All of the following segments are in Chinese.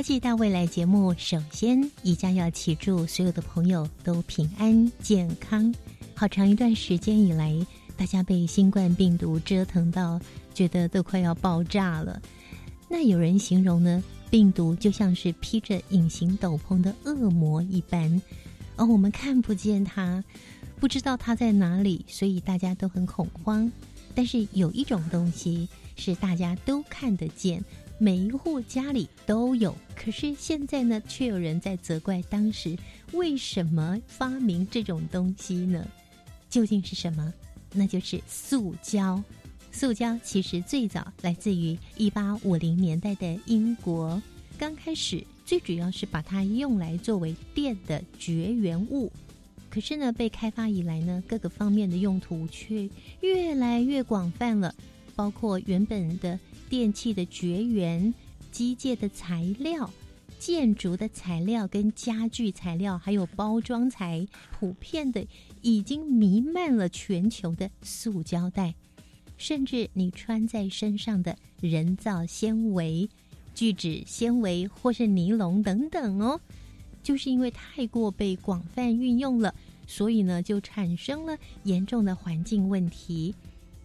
科技大未来节目，首先宜家要祈祝所有的朋友都平安健康。好长一段时间以来，大家被新冠病毒折腾到，觉得都快要爆炸了。那有人形容呢，病毒就像是披着隐形斗篷的恶魔一般，而我们看不见它，不知道它在哪里，所以大家都很恐慌。但是有一种东西是大家都看得见。每一户家里都有，可是现在呢，却有人在责怪当时为什么发明这种东西呢？究竟是什么？那就是塑胶。塑胶其实最早来自于一八五零年代的英国，刚开始最主要是把它用来作为电的绝缘物，可是呢，被开发以来呢，各个方面的用途却越来越广泛了，包括原本的。电器的绝缘、机械的材料、建筑的材料、跟家具材料，还有包装材，普遍的已经弥漫了全球的塑胶袋，甚至你穿在身上的人造纤维、聚酯纤维或是尼龙等等哦，就是因为太过被广泛运用了，所以呢，就产生了严重的环境问题。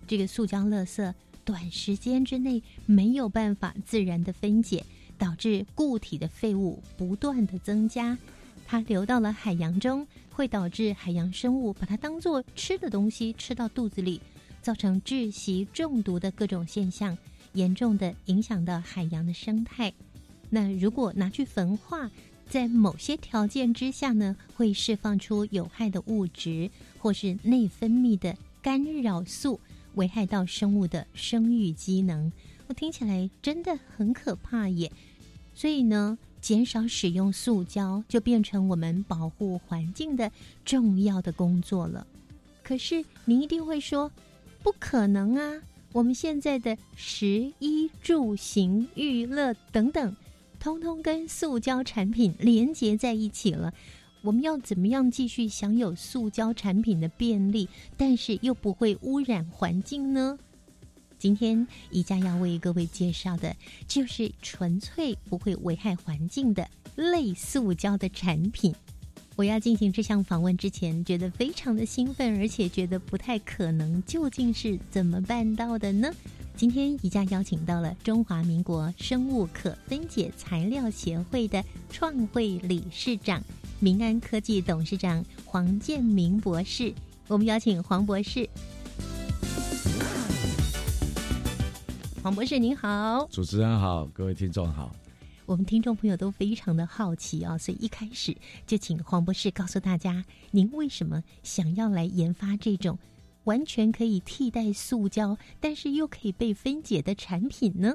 这个塑胶垃圾。短时间之内没有办法自然的分解，导致固体的废物不断的增加，它流到了海洋中，会导致海洋生物把它当做吃的东西吃到肚子里，造成窒息中毒的各种现象，严重的影响到海洋的生态。那如果拿去焚化，在某些条件之下呢，会释放出有害的物质，或是内分泌的干扰素。危害到生物的生育机能，我听起来真的很可怕耶。所以呢，减少使用塑胶就变成我们保护环境的重要的工作了。可是您一定会说，不可能啊！我们现在的食衣住行、娱乐等等，通通跟塑胶产品连接在一起了。我们要怎么样继续享有塑胶产品的便利，但是又不会污染环境呢？今天宜家要为各位介绍的，就是纯粹不会危害环境的类塑胶的产品。我要进行这项访问之前，觉得非常的兴奋，而且觉得不太可能。究竟是怎么办到的呢？今天宜家邀请到了中华民国生物可分解材料协会的创会理事长。民安科技董事长黄建明博士，我们邀请黄博士。黄博士您好，主持人好，各位听众好。我们听众朋友都非常的好奇啊，所以一开始就请黄博士告诉大家，您为什么想要来研发这种完全可以替代塑胶，但是又可以被分解的产品呢？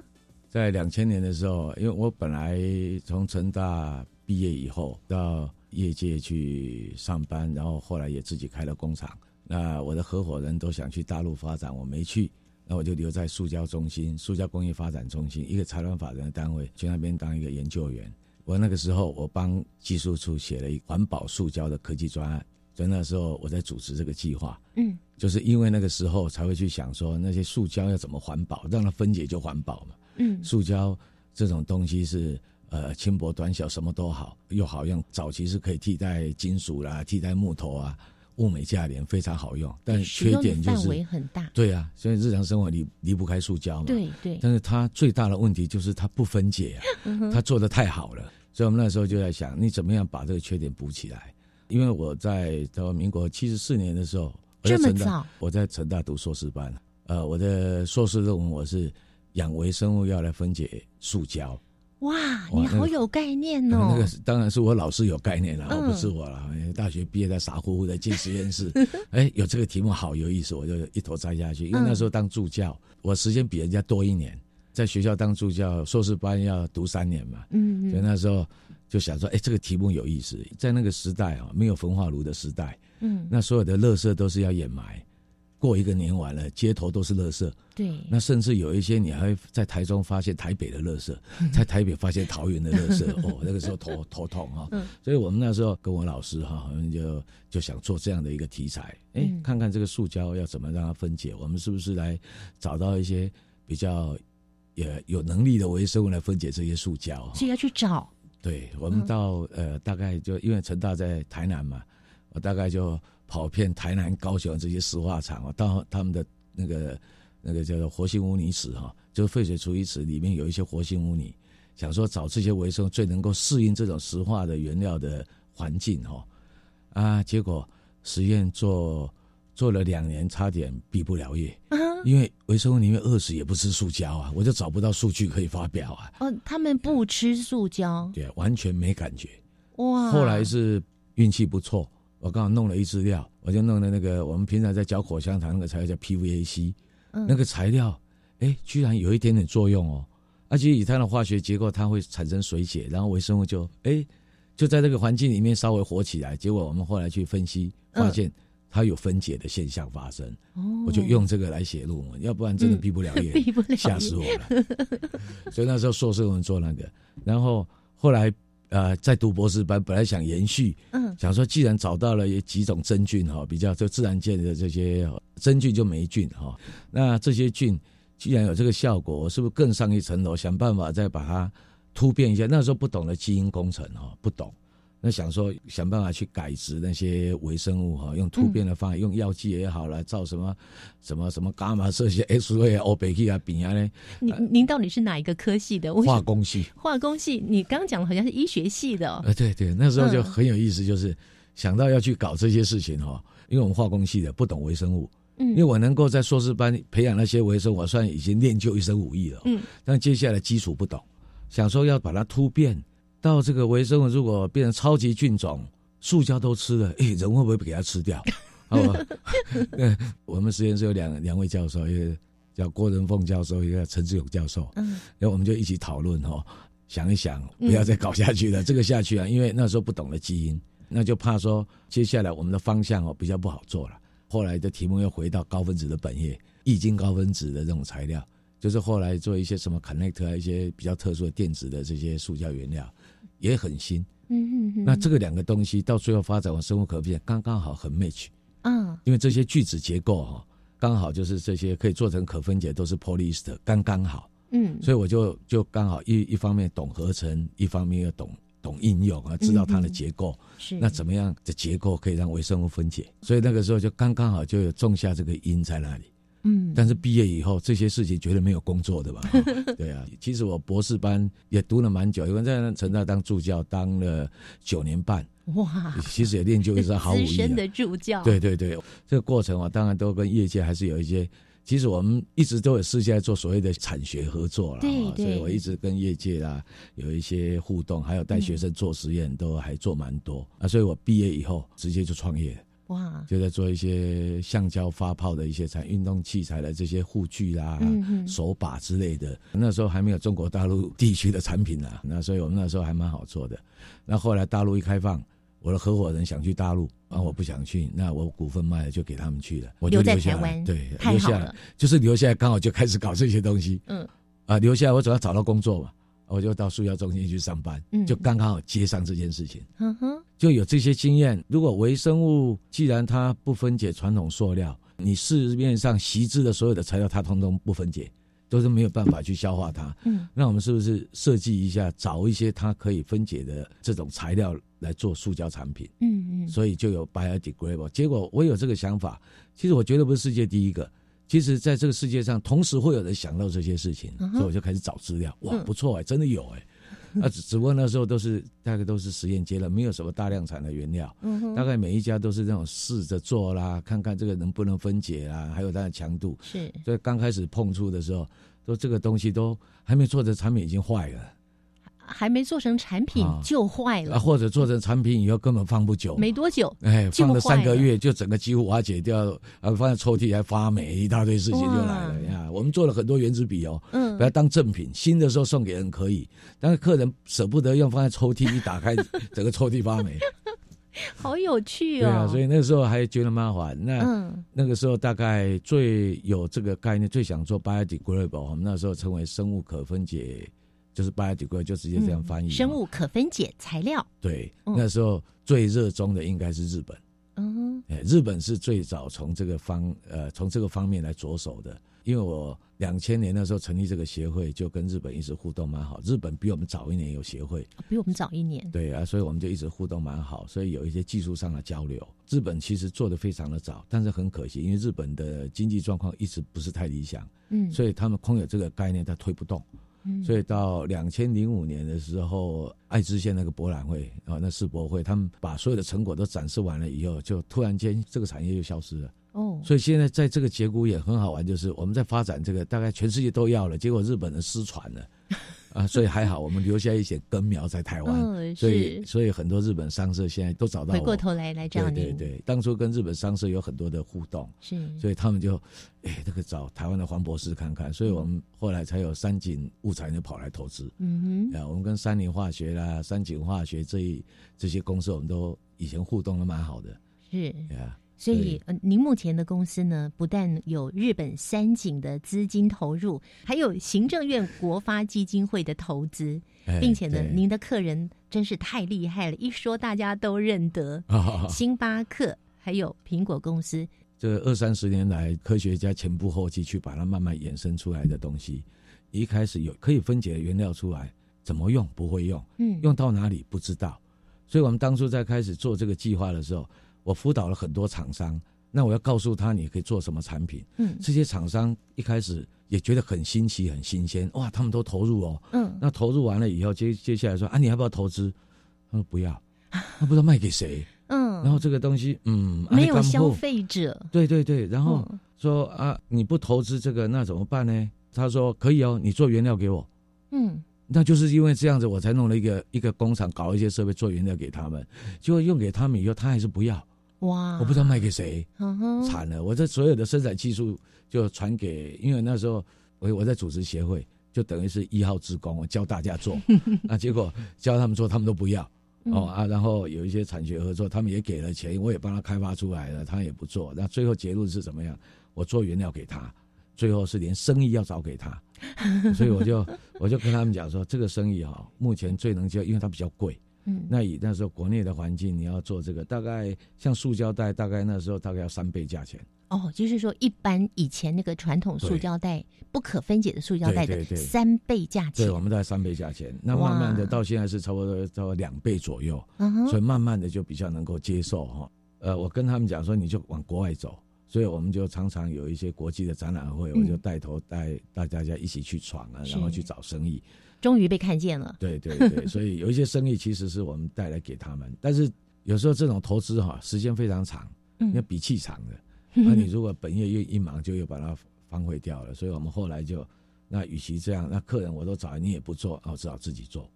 在两千年的时候，因为我本来从成大毕业以后到业界去上班，然后后来也自己开了工厂。那我的合伙人都想去大陆发展，我没去，那我就留在塑胶中心、塑胶工业发展中心一个财团法人的单位，去那边当一个研究员。我那个时候，我帮技术处写了一环保塑胶的科技专案，在那时候我在主持这个计划。嗯，就是因为那个时候才会去想说，那些塑胶要怎么环保，让它分解就环保嘛。嗯，塑胶这种东西是。呃，轻薄短小，什么都好，又好用。早期是可以替代金属啦，替代木头啊，物美价廉，非常好用。但缺点就是范围很大。对啊，所以日常生活离离不开塑胶嘛。对对。但是它最大的问题就是它不分解啊，它做的太好了。所以我们那时候就在想，你怎么样把这个缺点补起来？因为我在到民国七十四年的时候，这么早，我在成大读硕士班。呃，我的硕士论文我是养微生物要来分解塑胶。哇，你好有概念哦！那个当然是我老师有概念了，不是我了。大学毕业在傻乎乎的进实验室，哎，有这个题目好有意思，我就一头栽下去。因为那时候当助教，我时间比人家多一年，在学校当助教，硕士班要读三年嘛，嗯嗯所以那时候就想说，哎，这个题目有意思，在那个时代啊，没有焚化炉的时代，嗯，那所有的垃圾都是要掩埋。过一个年完了，街头都是垃圾，对，那甚至有一些你还会在台中发现台北的垃圾，在台北发现桃园的垃圾，哦，那个时候头头痛哈、嗯。所以我们那时候跟我老师哈，我们就就想做这样的一个题材，哎、嗯。看看这个塑胶要怎么让它分解，我们是不是来找到一些比较也有能力的微生物来分解这些塑胶？哈。所以要去找，对，我们到、呃大概就因为成大在台南嘛，我大概就跑遍台南、高雄这些石化厂啊，到他们的那个那个叫做活性污泥池哈、就是废水处理池里面有一些活性污泥，想说找这些微生物最能够适应这种石化的原料的环境哈、啊，结果实验做做了两年，差点毕不了业，啊因为微生物里面饿死也不吃塑胶啊，我就找不到数据可以发表啊，哦，他们不吃塑胶，对，完全没感觉。哇，后来是运气不错，我刚好弄了一支料，我就弄了那个我们平常在嚼口香糖那个材料叫 PVAC，、嗯那个材料，哎，居然有一点点作用哦。而且以它的化学结构，它会产生水解，然后微生物就哎就在这个环境里面稍微活起来。结果我们后来去分析，发现它有分解的现象发生，哦，我就用这个来写论文，要不然真的毕不了业，毕不了业吓死我了。所以那时候硕士论文做那个，然后后来呃在读博士班，本来想延续，嗯想说既然找到了有几种真菌哈，比较就自然界的这些呃真菌就霉菌哈，那这些菌既然有这个效果，我是不是更上一层楼，想办法再把它突变一下？那时候不懂得基因工程哈，不懂。那想说想办法去改植那些微生物哈，用突变的方法，用药剂也好来造什么什么什么伽马射线 X 光啊、欧贝克啊、丙啊呢，您您到底是哪一个科系的？化工系。化工系，你刚讲的好像是医学系的。哦，呃，对对，那时候就嗯。很有意思，就是想到要去搞这些事情哈，因为我们化工系的不懂微生物，嗯。因为我能够在硕士班培养那些微生物，我算已经练就一身武艺了。嗯，但接下来基础不懂，想说要把它突变到这个微生物，如果变成超级菌种，塑胶都吃了，诶，人会不会给它吃掉？哦，呃我们实验室有两两位教授，一个叫郭仁凤教授，一个陈志勇教授，嗯然后我们就一起讨论哦，想一想，不要再搞下去了。这个下去啊，因为那时候不懂得基因，那就怕说接下来我们的方向哦比较不好做了。后来的题目又回到高分子的本业，易经高分子的这种材料，就是后来做一些什么 connect 啊，一些比较特殊的电子的这些塑胶原料，也很新。嗯嗯嗯，那这个两个东西到最后发展往生物可变，刚刚好很 match，啊因为这些句子结构哈、刚好就是这些可以做成可分解，都是 polyester，刚刚好。嗯所以我就就刚好一一方面懂合成，一方面又懂懂应用啊，知道它的结构，是那怎么样的结构可以让微生物分解？所以那个时候就刚刚好就有种下这个因在那里。嗯但是毕业以后这些事情绝对没有工作的吧？对啊，其实我博士班也读了蛮久，因为在成大当助教当了九年半，哇，其实也练就一身好武艺啊。资深的助教，对对对，这个过程啊，当然都跟业界还是有一些。其实我们一直都有私下做所谓的产学合作了，对对啊所以我一直跟业界啊有一些互动，还有带学生做实验，都还做蛮多啊。所以我毕业以后直接就创业了，哇，就在做一些橡胶发泡的一些产运动器材的这些护具啦、手把之类的。那时候还没有中国大陆地区的产品啊，那所以我们那时候还蛮好做的。那后来大陆一开放，我的合伙人想去大陆，啊，我不想去，那我股份卖了就给他们去了，我就留在下来，对，留下来，就是留下来，刚好就开始搞这些东西。嗯啊，留下来我总要找到工作嘛，我就到塑胶中心去上班，嗯就刚刚好接上这件事情。嗯哼，就有这些经验。如果微生物既然它不分解传统塑料，你市面上习制的所有的材料，它通通不分解，都是没有办法去消化它。嗯那我们是不是设计一下，找一些它可以分解的这种材料来做塑胶产品？嗯嗯，所以就有 biodegradable。结果我有这个想法，其实我绝对不是世界第一个。其实，在这个世界上，同时会有人想到这些事情，所以我就开始找资料。哇，嗯不错哎、真的有哎、啊，只只不过那时候都是大概都是实验阶段，没有什么大量产的原料。嗯哼，大概每一家都是那种试着做啦，看看这个能不能分解啦，还有它的强度。是所以刚开始碰触的时候，都这个东西都还没做的产品已经坏了还没做成产品啊就坏啊，了，或者做成产品以后根本放不久，没多久，哎，就放了三个月就整个几乎瓦解掉，啊，放在抽屉还发霉，一大堆事情就来了呀。我们做了很多原子笔哦，嗯，不要当赠品。新的时候送给人可以，但是客人舍不得用，放在抽屉一打开，整个抽屉发霉。好有趣哦对啊，哦！所以那个时候还觉得蛮好玩。那、嗯那个时候大概最有这个概念，最想做 biodegradable，我们那时候称为生物可分解，就是 biodegradable，就直接这样翻译、嗯生物可分解材料。对，嗯那时候最热衷的应该是日本。嗯哎，日本是最早从这个方呃从这个方面来着手的，因为我两千年那时候成立这个协会，就跟日本一直互动蛮好。日本比我们早一年有协会，比我们早一年。对啊，所以我们就一直互动蛮好，所以有一些技术上的交流。日本其实做的非常的早，但是很可惜，因为日本的经济状况一直不是太理想，嗯，所以他们空有这个概念，他推不动。嗯。所以到两千零五年的时候，爱知县那个博览会啊，那世博会，他们把所有的成果都展示完了以后，就突然间这个产业就消失了。哦，所以现在在这个节骨眼很好玩，就是我们在发展这个，大概全世界都要了，结果日本人失传了，啊，所以还好我们留下一些根苗在台湾，嗯，所以所以很多日本商社现在都找到我。回过头来来找你，对对对，当初跟日本商社有很多的互动，是，所以他们就，哎，这个找台湾的黄博士看看，所以我们后来才有三井物产就跑来投资。嗯哼，啊，我们跟三菱化学啦、三井化学这一这些公司，我们都以前互动的蛮好的，是。呀、所以，呃，您目前的公司呢，不但有日本三井的资金投入，还有行政院国发基金会的投资，哎并且呢，您的客人真是太厉害了，一说大家都认得，啊，星巴克还有苹果公司，这二三十年来，科学家前仆后继去把它慢慢衍生出来的东西，一开始有可以分解的原料出来，怎么用？不会用，嗯，用到哪里？不知道，所以我们当初在开始做这个计划的时候，我辅导了很多厂商，那我要告诉他你可以做什么产品，嗯这些厂商一开始也觉得很新奇、很新鲜，哇，他们都投入哦。嗯，那投入完了以后，接接下来说啊，你要不要投资？他说不要，他不知道卖给谁。嗯，然后这个东西，嗯，没有消费者，对对对，然后嗯说啊，你不投资这个，那怎么办呢？他说可以哦，你做原料给我。嗯那就是因为这样子，我才弄了一个一个工厂，搞一些设备做原料给他们。结果用给他们以后，他还是不要，哇，我不知道卖给谁，惨了。我这所有的生产技术就传给，因为那时候我我在组织协会，就等于是一号职工，我教大家做。那 结果教他们做，他们都不要。嗯哦啊，然后有一些产学合作，他们也给了钱，我也帮他开发出来了，他也不做。那最后结论是怎么样？我做原料给他，最后是连生意要找给他，所以我就 我就跟他们讲说，这个生意哈、目前最能接，因为它比较贵。嗯，那以那时候国内的环境，你要做这个，大概像塑胶袋，大概那时候大概要三倍价钱。哦，就是说，一般以前那个传统塑胶袋不可分解的塑胶袋的三倍价钱对，，我们大概三倍价钱。那慢慢的到现在是差不多差不多两倍左右，所以慢慢的就比较能够接受哈。呃，我跟他们讲说，你就往国外走，所以我们就常常有一些国际的展览会，嗯我就带头带大家一起去闯啊，是然后去找生意。终于被看见了，对对对，所以有一些生意其实是我们带来给他们，但是有时候这种投资哈，时间非常长，嗯要比气长的。那 你如果本业又一忙，就又把它荒废掉了。所以我们后来就，那与其这样，那客人我都找你也不做，啊我只好自己做。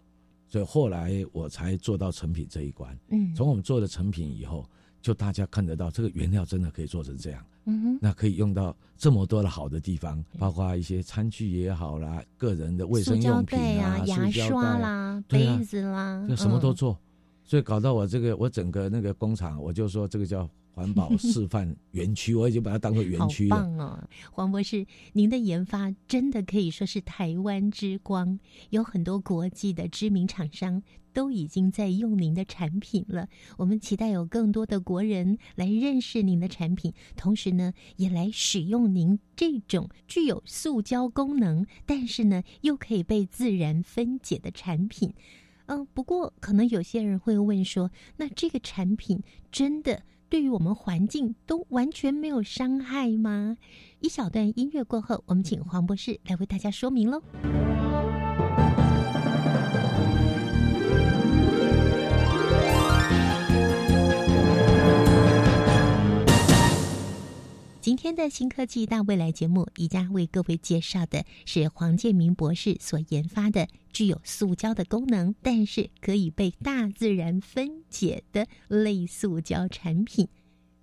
所以后来我才做到成品这一关。嗯，从我们做了成品以后，就大家看得到这个原料真的可以做成这样，嗯哼，那可以用到这么多的好的地方，包括一些餐具也好啦，个人的卫生用品啊啊，牙刷啦，杯子啦，就什么都嗯做，所以搞到我这个我整个那个工厂，我就说这个叫环保 示范园区，我已经把它当做园区了。棒哦，黄博士，您的研发真的可以说是台湾之光，有很多国际的知名厂商都已经在用您的产品了。我们期待有更多的国人来认识您的产品，同时呢，也来使用您这种具有塑胶功能，但是呢又可以被自然分解的产品。嗯，不过可能有些人会问说，那这个产品真的对于我们环境都完全没有伤害吗？一小段音乐过后，我们请黄博士来为大家说明喽。今天的新科技大未来节目，宜家为各位介绍的是黄建明博士所研发的具有塑胶的功能，但是可以被大自然分解的类塑胶产品。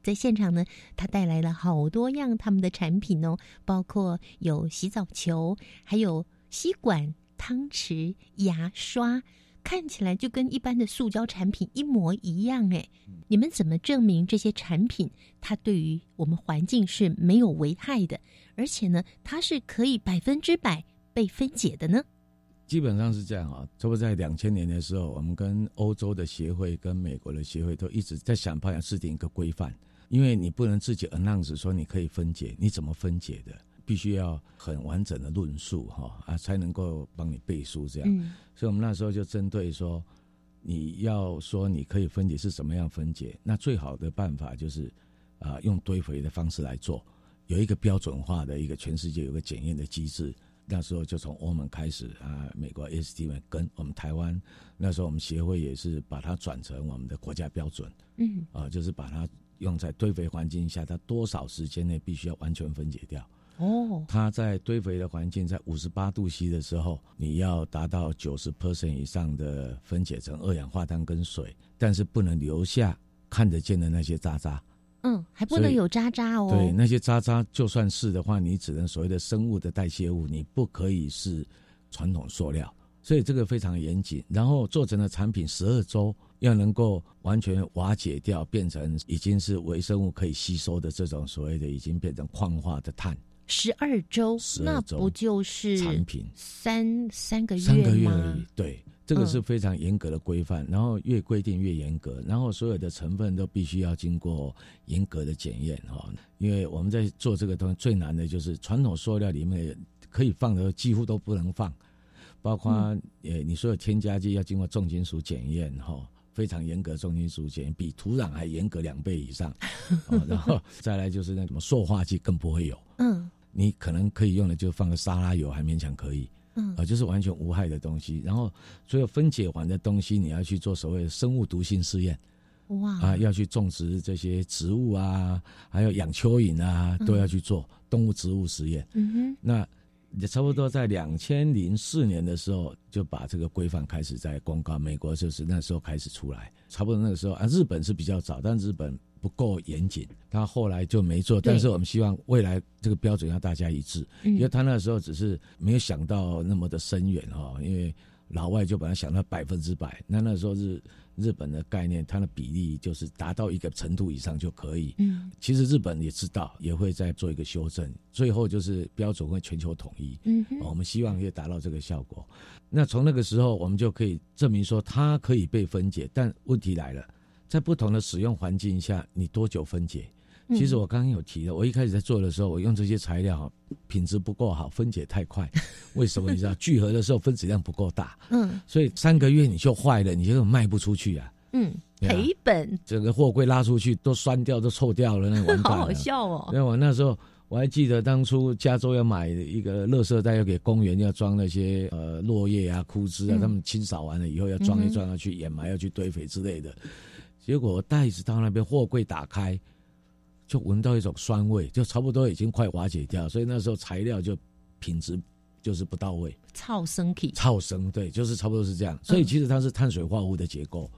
在现场呢，他带来了好多样他们的产品哦，包括有洗澡球，还有吸管、汤匙、牙刷，看起来就跟一般的塑胶产品一模一样。哎，你们怎么证明这些产品它对于我们环境是没有危害的，而且呢，它是可以百分之百被分解的呢？基本上是这样啊，差不多在两千年的时候，我们跟欧洲的协会、跟美国的协会都一直在想办法制定一个规范，因为你不能自己 announce 说你可以分解，你怎么分解的？必须要很完整的论述哈啊，才能够帮你背书这样。嗯所以，我们那时候就针对说，你要说你可以分解是怎么样分解，那最好的办法就是啊，用堆肥的方式来做，有一个标准化的一个全世界有个检验的机制。那时候就从欧盟开始啊，美国 ST 们跟我们台湾，那时候我们协会也是把它转成我们的国家标准，嗯，啊，就是把它用在堆肥环境下，它多少时间内必须要完全分解掉。哦，它在堆肥的环境在五十八度 C 的时候，你要达到九十 percent 以上的分解成二氧化碳跟水，但是不能留下看得见的那些渣渣。嗯，还不能有渣渣哦。对，那些渣渣就算是的话，你只能所谓的生物的代谢物，你不可以是传统塑料。所以这个非常严谨。然后做成的产品十二周要能够完全瓦解掉，变成已经是微生物可以吸收的这种所谓的已经变成矿化的碳。十二周，那不就是产品三三个月三个月而已，对。这个是非常严格的规范，然后越规定越严格，然后所有的成分都必须要经过严格的检验哈。因为我们在做这个东西最难的就是传统塑料里面可以放的几乎都不能放，包括呃你所有添加剂要经过重金属检验哈，非常严格重金属检验，比土壤还严格两倍以上。然后 再来就是那什么塑化剂更不会有，嗯，你可能可以用的就放个沙拉油还勉强可以。嗯，啊，就是完全无害的东西。然后，所有分解完的东西，你要去做所谓的生物毒性试验。哇！啊，要去种植这些植物啊，还有养蚯蚓啊，都要去做动物、植物实验。嗯哼。那也差不多在两千零四年的时候，就把这个规范开始在公告。美国就是那时候开始出来，差不多那个时候啊，日本是比较早，但日本。不够严谨，他后来就没做。但是我们希望未来这个标准要大家一致，因为他那时候只是没有想到那么的深远哈。因为老外就把它想到百分之百，那那时候日日本的概念，它的比例就是达到一个程度以上就可以。嗯，其实日本也知道，也会再做一个修正，最后就是标准会全球统一。嗯，我们希望可以达到这个效果。那从那个时候，我们就可以证明说它可以被分解，但问题来了。在不同的使用环境下，你多久分解？其实我刚刚有提的，我一开始在做的时候，我用这些材料品质不够好，分解太快。为什么？你知道聚合的时候分子量不够大，嗯，所以三个月你就坏了，你就卖不出去啊，嗯，赔本。整个货柜拉出去都酸掉，都臭掉了，那完蛋了。好好笑哦！因为我那时候我还记得，当初加州要买一个垃圾袋，要给公园要装那些呃落叶啊、枯枝啊，他们清扫完了以后要装一装，要去掩埋，要去堆肥之类的。结果袋子到那边，货柜打开，就闻到一种酸味，就差不多已经快瓦解掉，所以那时候材料就品质就是不到位。超生体，超生对，就是差不多是这样。所以其实它是碳水化合物的结构，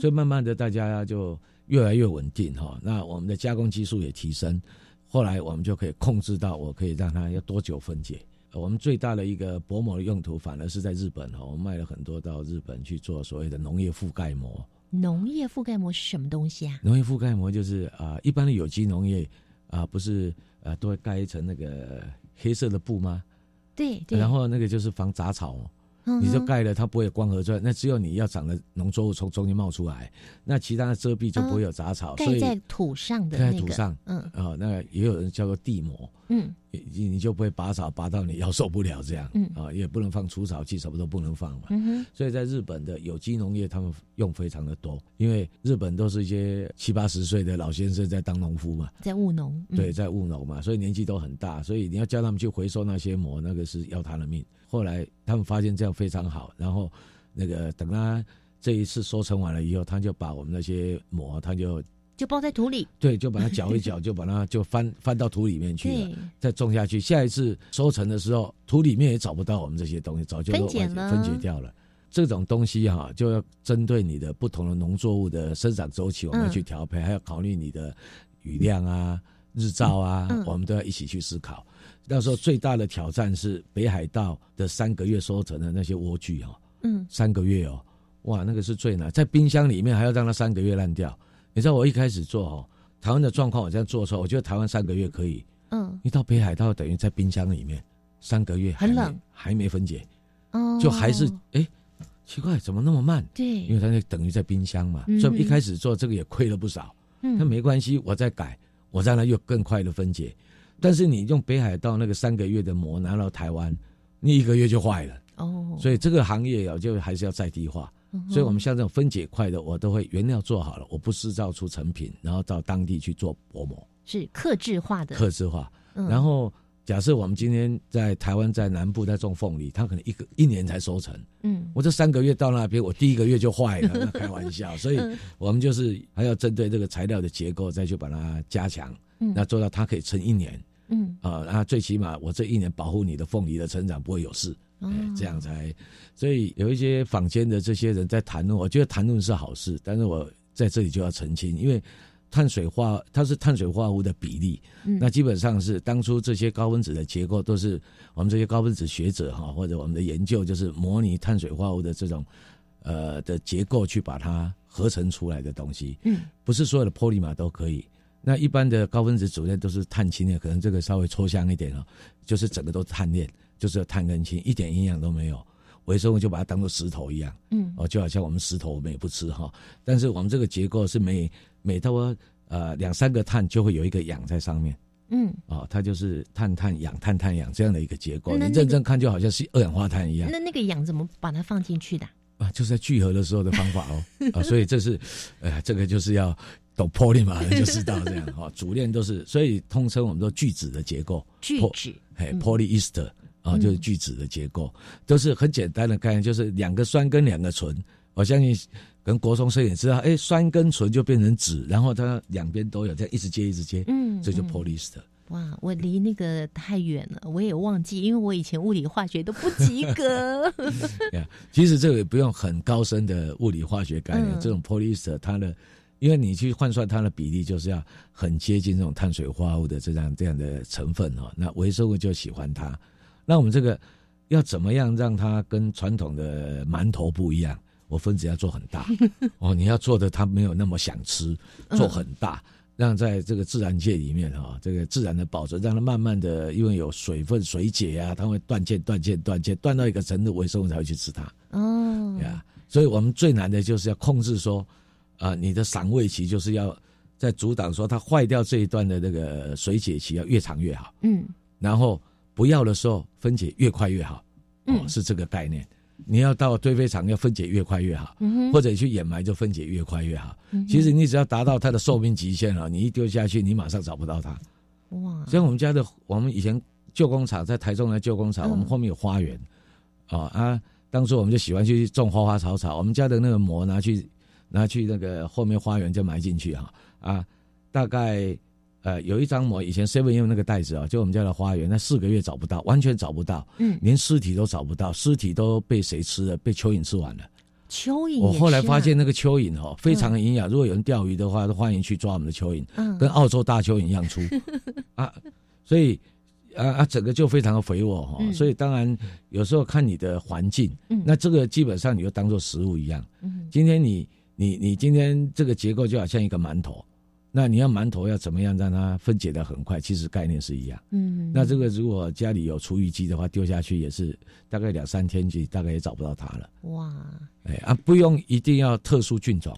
所以慢慢的大家就越来越稳定哈。那我们的加工技术也提升，后来我们就可以控制到，我可以让它要多久分解。我们最大的一个薄膜的用途，反而是在日本哈，我们卖了很多到日本去做所谓的农业覆盖膜。农业覆盖膜是什么东西啊？农业覆盖膜就是啊，一般的有机农业啊，不是呃都会盖一层那个黑色的布吗？对对。然后那个就是防杂草，你就盖了，它不会光合作用。那只有你要长的农作物从中间冒出来，那其他的遮蔽就不会有杂草。盖在土上的那个。盖在土上，嗯啊，那也有人叫做地膜，嗯。你你就不会拔草拔到你要受不了这样，啊，也不能放除草剂，什么都不能放嘛。所以在日本的有机农业，他们用非常的多，因为日本都是一些七八十岁的老先生在当农夫嘛，在务农。对，在务农嘛，所以年纪都很大，所以你要叫他们去回收那些膜，那个是要他的命。后来他们发现这样非常好，然后那个等他这一次收成完了以后，他就把我们那些膜，他就。就包在土里，对，就把它搅一搅，就把它就翻翻到土里面去了，再种下去。下一次收成的时候，土里面也找不到我们这些东西，早就分解了，分解掉了。这种东西哈，就要针对你的不同的农作物的生长周期，我们要去调配，还要考虑你的雨量啊、日照啊，嗯我们都要一起去思考。那时候最大的挑战是北海道的三个月收成的那些莴苣哦，嗯三个月哦，哇，那个是最难，在冰箱里面还要让它三个月烂掉。你知道我一开始做哦，台湾的状况我这样做的时候，我觉得台湾三个月可以，嗯一到北海道等于在冰箱里面三个月还没很冷还没分解，哦，就还是哎、奇怪，怎么那么慢？对因，为它那等于在冰箱嘛，嗯所以一开始做这个也亏了不少。嗯那没关系，我再改，我让它又更快的分解。但是你用北海道那个三个月的膜拿到台湾，你一个月就坏了。哦，所以这个行业啊，就还是要再低化。嗯所以我们像这种分解块的，我都会原料做好了，我不制造出成品，然后到当地去做薄膜、是克制化的，克制化。嗯。然后假设我们今天在台湾在南部在种凤梨，它可能一个一年才收成，嗯。我这三个月到那边，我第一个月就坏了，那开玩笑。所以嗯我们就是还要针对这个材料的结构再去把它加强，嗯。那做到它可以撑一年嗯啊，那最起码我这一年保护你的凤梨的成长不会有事。哦哎，这样才，所以有一些坊间的这些人在谈论，我觉得谈论是好事，但是我在这里就要澄清，因为碳水化它是碳水化合物的比例，嗯那基本上是当初这些高分子的结构都是我们这些高分子学者哈，或者我们的研究就是模拟碳水化合物的这种呃的结构去把它合成出来的东西，嗯不是所有的 polymer 都可以。那一般的高分子主链都是碳氢链，可能这个稍微抽象一点哦，就是整个都碳链，就是有碳跟氢，一点营养都没有。微生物就把它当做石头一样嗯。哦，就好像我们石头我们也不吃哈，但是我们这个结构是每每到呃两三个碳就会有一个氧在上面。嗯，哦，它就是碳碳氧碳碳氧这样的一个结构，那那个你认真看就好像是二氧化碳一样。那那个氧怎么把它放进去的？啊，就是在聚合的时候的方法哦。啊，所以这是呃这个就是要懂的人就知道这样哈、主链都是，所以通称我们说聚酯的结构，聚酯，哎嗯，polyester 啊，嗯就是聚酯的结构，都是很简单的概念，就是两个酸跟两个醇。我相信跟国中生也知道，哎，酸跟醇就变成酯，然后它两边都有，这样一直接一直接，嗯，这就嗯 polyester。哇，我离那个太远了，我也忘记，因为我以前物理化学都不及格。呀，其实这个也不用很高深的物理化学概念，嗯这种 polyester 它的，因为你去换算它的比例，就是要很接近这种碳水化合物的这样这样的成分哦。那微生物就喜欢它。那我们这个要怎么样让它跟传统的馒头不一样？我分子要做很大哦，你要做的它没有那么想吃，做很大。让在这个自然界里面哈、这个自然的保存，让它慢慢的，因为有水分水解啊，它会断键、断键、断键，断到一个程度，微生物才会去吃它哦，呀。所以我们最难的就是要控制说，啊、你的赏味期就是要在阻挡说它坏掉这一段的那个水解期要越长越好，嗯然后不要的时候分解越快越好，哦，嗯是这个概念。你要到堆肥场要分解越快越好，或者你去掩埋就分解越快越好。嗯其实你只要达到它的寿命极限了，你一丢下去，你马上找不到它。哇，像我们家的，我们以前旧工厂在台中的旧工厂，嗯我们后面有花园，哦啊，当初我们就喜欢去种花花草草，我们家的那个膜拿去拿去那个后面花园就埋进去哈啊，大概呃有一张膜，以前 seven 用那个袋子啊，就我们家的花园，那四个月找不到，完全找不到，嗯，连尸体都找不到，尸体都被谁吃了？被蚯蚓吃完了。蚯蚓，我后来发现，那个蚯蚓哦，非常的营养。如果有人钓鱼的话，都欢迎去抓我们的蚯蚓，嗯，跟澳洲大蚯蚓一样粗 啊，所以啊啊，整个就非常的肥沃哈。嗯所以当然有时候看你的环境，嗯那这个基本上你就当做食物一样。嗯今天你你你今天这个结构就好像一个馒头，那你要馒头要怎么样让它分解的很快？其实概念是一样。嗯，那这个如果家里有厨余机的话，丢下去也是大概两三天就大概也找不到它了。哇，哎啊，不用一定要特殊菌种。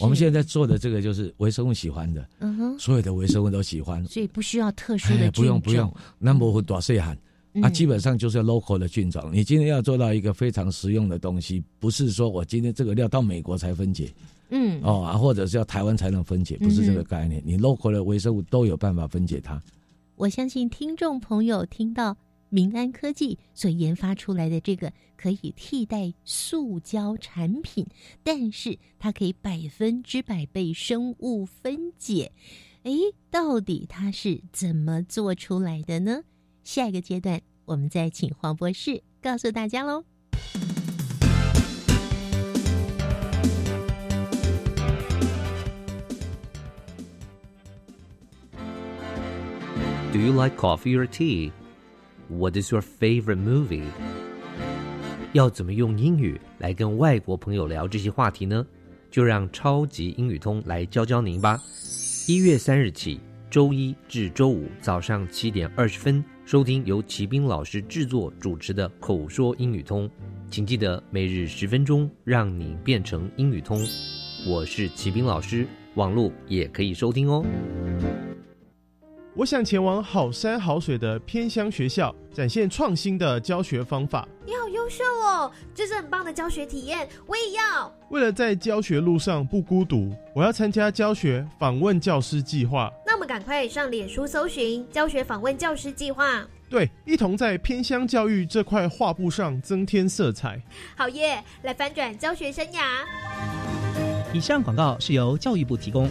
我们现在做的这个就是微生物喜欢的，嗯哼，所有的微生物都喜欢。所以不需要特殊的哎，菌不用不用种，那么分大细汉啊，嗯基本上就是 local 的菌种。你今天要做到一个非常实用的东西，不是说我今天这个料到美国才分解嗯哦啊，或者是要台湾才能分解，不是这个概念。你 local 的微生物都有办法分解它。我相信听众朋友听到民安科技所研发出来的这个可以替代塑胶产品，但是它可以百分之百被生物分解。诶，到底它是怎么做出来的呢？下一个阶段，我们再请黄博士告诉大家喽。Do you like coffee or tea? What is your favorite movie? 要怎么用英语来跟外国朋友聊这些话题呢？就让超级英语通来教教您吧。一月三日起，周一至周五早上七点二十分，收听由齐斌老师制作主持的口说英语通。请记得每日十分钟，让你变成英语通。我是齐斌老师，网络也可以收听哦。我想前往好山好水的偏乡学校，展现创新的教学方法。你好优秀哦，这是很棒的教学体验，我也要。为了在教学路上不孤独，我要参加教学访问教师计划。那我们赶快上脸书搜寻教学访问教师计划。对，一同在偏乡教育这块画布上增添色彩。好耶，来翻转教学生涯。以上广告是由教育部提供。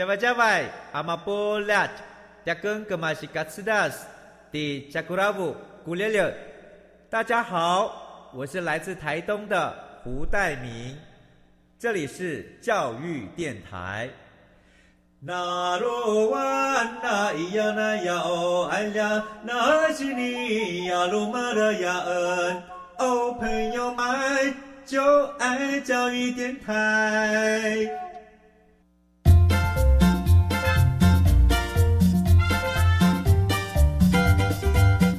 加外加外，阿玛波拉，扎根格玛西卡斯达斯，迪加古拉布古列列。大家好，我是来自台东的胡代明，这里是教育电台。那罗哇那咿呀那呀哦哎呀，那是你呀鲁玛的呀恩哦，朋友们就爱教育电台。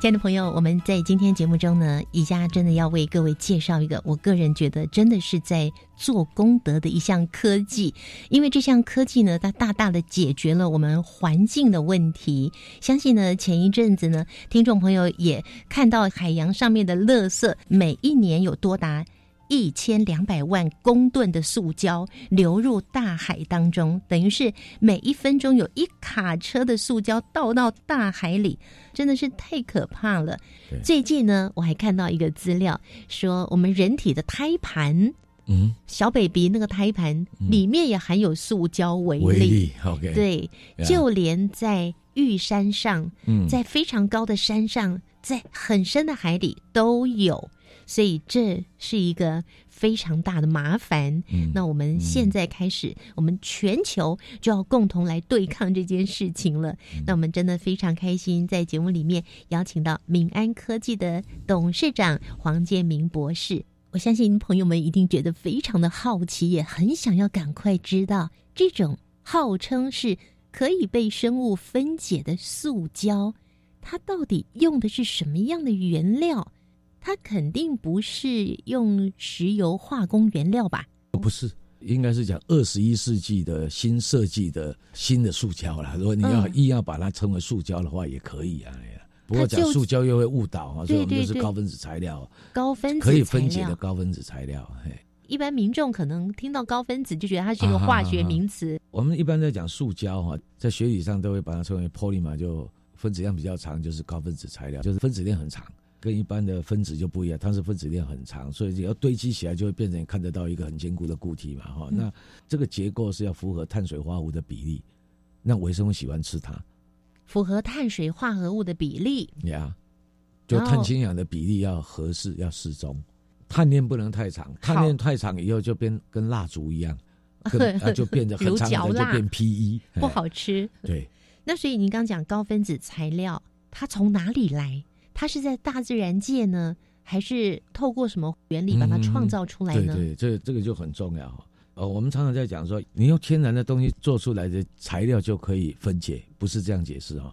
亲爱的朋友，我们在今天节目中呢，宜家真的要为各位介绍一个，我个人觉得真的是在做功德的一项科技，因为这项科技呢，它大大的解决了我们环境的问题。相信呢，前一阵子呢，听众朋友也看到海洋上面的垃圾，每一年有多达。一千两百万公吨的塑胶流入大海当中，等于是每一分钟有一卡车的塑胶倒到大海里，真的是太可怕了。最近呢，我还看到一个资料，说我们人体的胎盘，嗯，小 baby 那个胎盘里面也含有塑胶微粒。OK，对，就连在玉山上，在非常高的山上，在很深的海里都有。所以这是一个非常大的麻烦。那我们现在开始，我们全球就要共同来对抗这件事情了。那我们真的非常开心，在节目里面邀请到民安科技的董事长黄建明博士。我相信朋友们一定觉得非常的好奇，也很想要赶快知道这种号称是可以被生物分解的塑胶，它到底用的是什么样的原料？它肯定不是用石油化工原料吧？不是，应该是讲二十一世纪的新设计的新的塑胶啦。如果你要硬要把它称为塑胶的话，也可以啊。不过讲塑胶又会误导啊，所以我们就是高分子材料，高分子可以分解的高分子材料。嘿，一般民众可能听到高分子就觉得它是一个化学名词。我们一般在讲塑胶哈，在学理上都会把它称为 polymer，就分子量比较长，就是高分子材料，就是分子链很长。跟一般的分子就不一样，它是分子链很长，所以要堆积起来就会变成看得到一个很坚固的固体嘛，哈。那这个结构是要符合碳水化合物的比例，那微生物喜欢吃它。符合碳水化合物的比例，呀，就碳氢氧的比例要合适，要适中，碳链不能太长，碳链太长以后就变跟蜡烛一样，就变得很长就变 P.E. 不好吃。对，那所以您刚讲高分子材料，它从哪里来？它是在大自然界呢，还是透过什么原理把它创造出来呢？对对，这这个就很重要。呃，我们常常在讲说，你用天然的东西做出来的材料就可以分解，不是这样解释哈。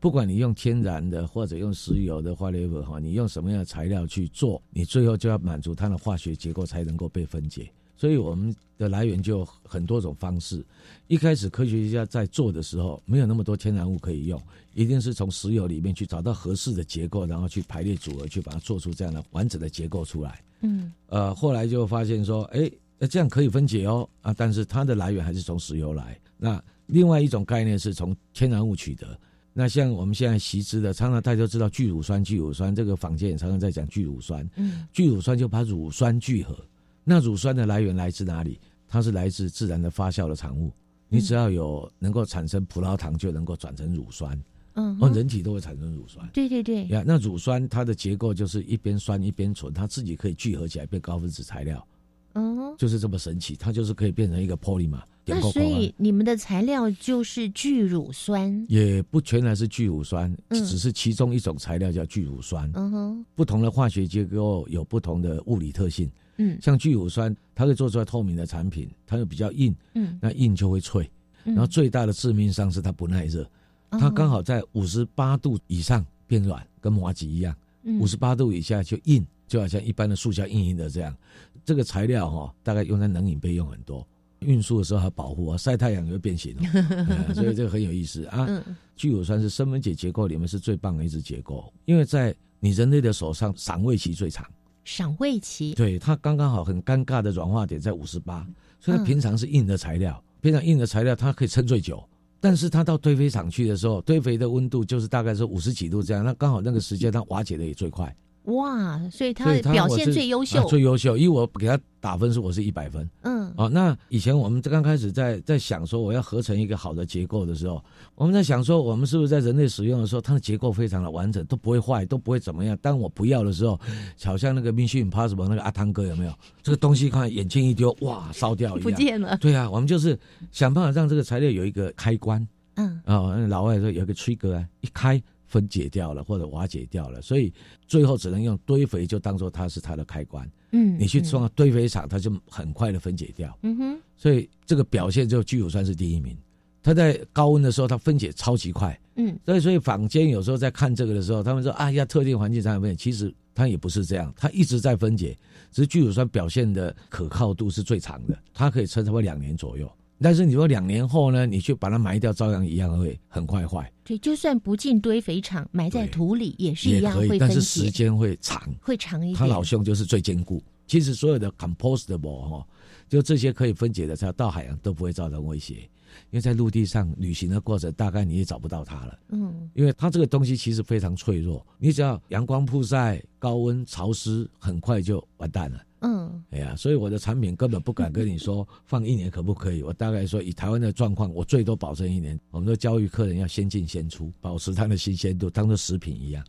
不管你用天然的或者用石油的化哈，你用什么样的材料去做，你最后就要满足它的化学结构才能够被分解。所以我们的来源就很多种方式。一开始科学家在做的时候，没有那么多天然物可以用，一定是从石油里面去找到合适的结构，然后去排列组合，去把它做出这样的完整的结构出来。嗯，呃，后来就发现说，哎，那这样可以分解哦，啊，但是它的来源还是从石油来。那另外一种概念是从天然物取得。那像我们现在习知的，常常大家都知道聚乳酸，聚乳酸这个坊间也常常在讲聚乳酸。嗯，聚乳酸就把乳酸聚合。那乳酸的来源来自哪里？它是来自自然的发酵的产物。你只要有能够产生葡萄糖，就能够转成乳酸。嗯，哦，人体都会产生乳酸。对对对。呀，那乳酸它的结构就是一边酸一边醇，它自己可以聚合起来变高分子材料。哦，就是这么神奇，它就是可以变成一个 polymer。那所以你们的材料就是聚乳酸，也不全然是聚乳酸，只是其中一种材料叫聚乳酸。嗯哼，不同的化学结构有不同的物理特性。嗯，像聚乳酸，它可以做出来透明的产品，它又比较硬。嗯，那硬就会脆。然后最大的致命伤是它不耐热，它刚好在五十八度以上变软，跟麻吉一样。五十八度以下就硬，就好像一般的塑胶硬硬的这样。这个材料哈，大概用在冷饮备用很多。运输的时候还保护啊，晒太阳也会变形，所以这个很有意思啊。聚乳酸是生分解结构里面是最棒的一支结构，因为在你人类的手上，赏味期最长。赏味期，对它刚刚好，很尴尬的软化点在五十八，所以它平常是硬的材料，平常硬的材料它可以撑最久，但是它到堆肥厂去的时候，堆肥的温度就是大概是五十几度这样，那刚好那个时间它瓦解的也最快。哇，所以他表现最优秀，最优秀。因为我给他打分数，我是一百分。嗯，哦，那以前我们刚开始在在想说我要合成一个好的结构的时候，我们在想说我们是不是在人类使用的时候，它的结构非常的完整，都不会坏，都不会怎么样。当我不要的时候，好像那个《Mission Impossible》那个阿汤哥有没有？这个东西看眼睛一丢，哇，烧掉一样，不见了。对啊，我们就是想办法让这个材料有一个开关。嗯，哦，老外说有一个 trigger 啊，一开。分解掉了或者瓦解掉了，所以最后只能用堆肥就当做它是它的开关。嗯，你去装堆肥厂，它就很快的分解掉。嗯哼，所以这个表现就聚乳酸是第一名。它在高温的时候，它分解超级快。嗯，所以所以坊间有时候在看这个的时候，他们说啊，要特定环境才能分解，其实它也不是这样，它一直在分解，只是聚乳酸表现的可靠度是最长的，它可以撑差不多两年左右。但是你说两年后呢？你去把它埋掉，照样一样会很快坏。对，就算不进堆肥厂，埋在土里也是一样会。但是时间会长，会长一点。它老兄就是最坚固。其实所有的 compostable 哈，就这些可以分解的，它到海洋都不会造成威胁。因为在陆地上旅行的过程，大概你也找不到它了。嗯，因为它这个东西其实非常脆弱，你只要阳光曝晒、高温潮湿，很快就完蛋了。嗯，哎呀，所以我的产品根本不敢跟你说 放一年可不可以。我大概说以台湾的状况，我最多保证一年。我们都教育客人要先进先出，保持它的新鲜度，当做食品一样。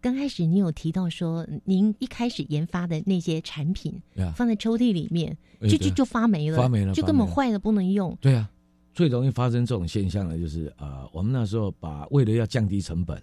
刚开始你有提到说，您一开始研发的那些产品，放在抽屉里面，就就就发霉了，发霉了，就根本坏了，不能用。对啊，最容易发生这种现象的，就是啊，我们那时候把为了要降低成本，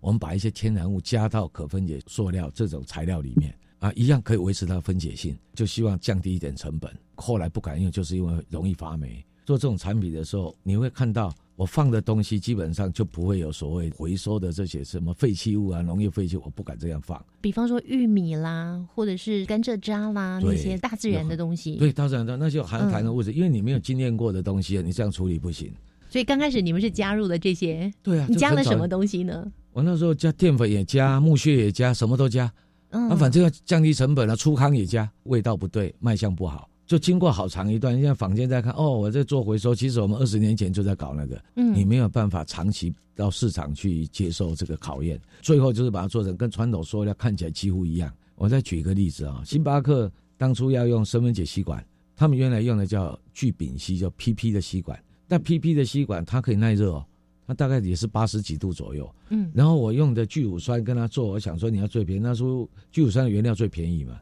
我们把一些天然物加到可分解塑料这种材料里面。啊，一样可以维持它的分解性，就希望降低一点成本。后来不敢用，就是因为容易发霉。做这种产品的时候，你会看到我放的东西基本上就不会有所谓回收的这些什么废弃物啊、农业废弃，物，我不敢这样放。比方说玉米啦，或者是甘蔗渣啦，那些大自然的东西。对，大自然的那就含含的物质，因为你没有经验过的东西，你这样处理不行。所以刚开始你们是加入了这些，对啊，你加了什么东西呢？我那时候加淀粉也加，木屑也加，什么都加。啊，反正要降低成本了，粗糠也加，味道不对，卖相不好，就经过好长一段。现在坊间在看，哦，我在做回收，其实我们二十年前就在搞那个，嗯，你没有办法长期到市场去接受这个考验，最后就是把它做成跟传统塑料看起来几乎一样。我再举一个例子啊，星巴克当初要用升温解吸管，他们原来用的叫聚丙烯，叫 PP 的吸管，但 PP 的吸管它可以耐热哦。它大概也是八十几度左右，嗯，然后我用的聚乳酸跟他做，我想说你要最便宜，那时候聚乳酸的原料最便宜嘛，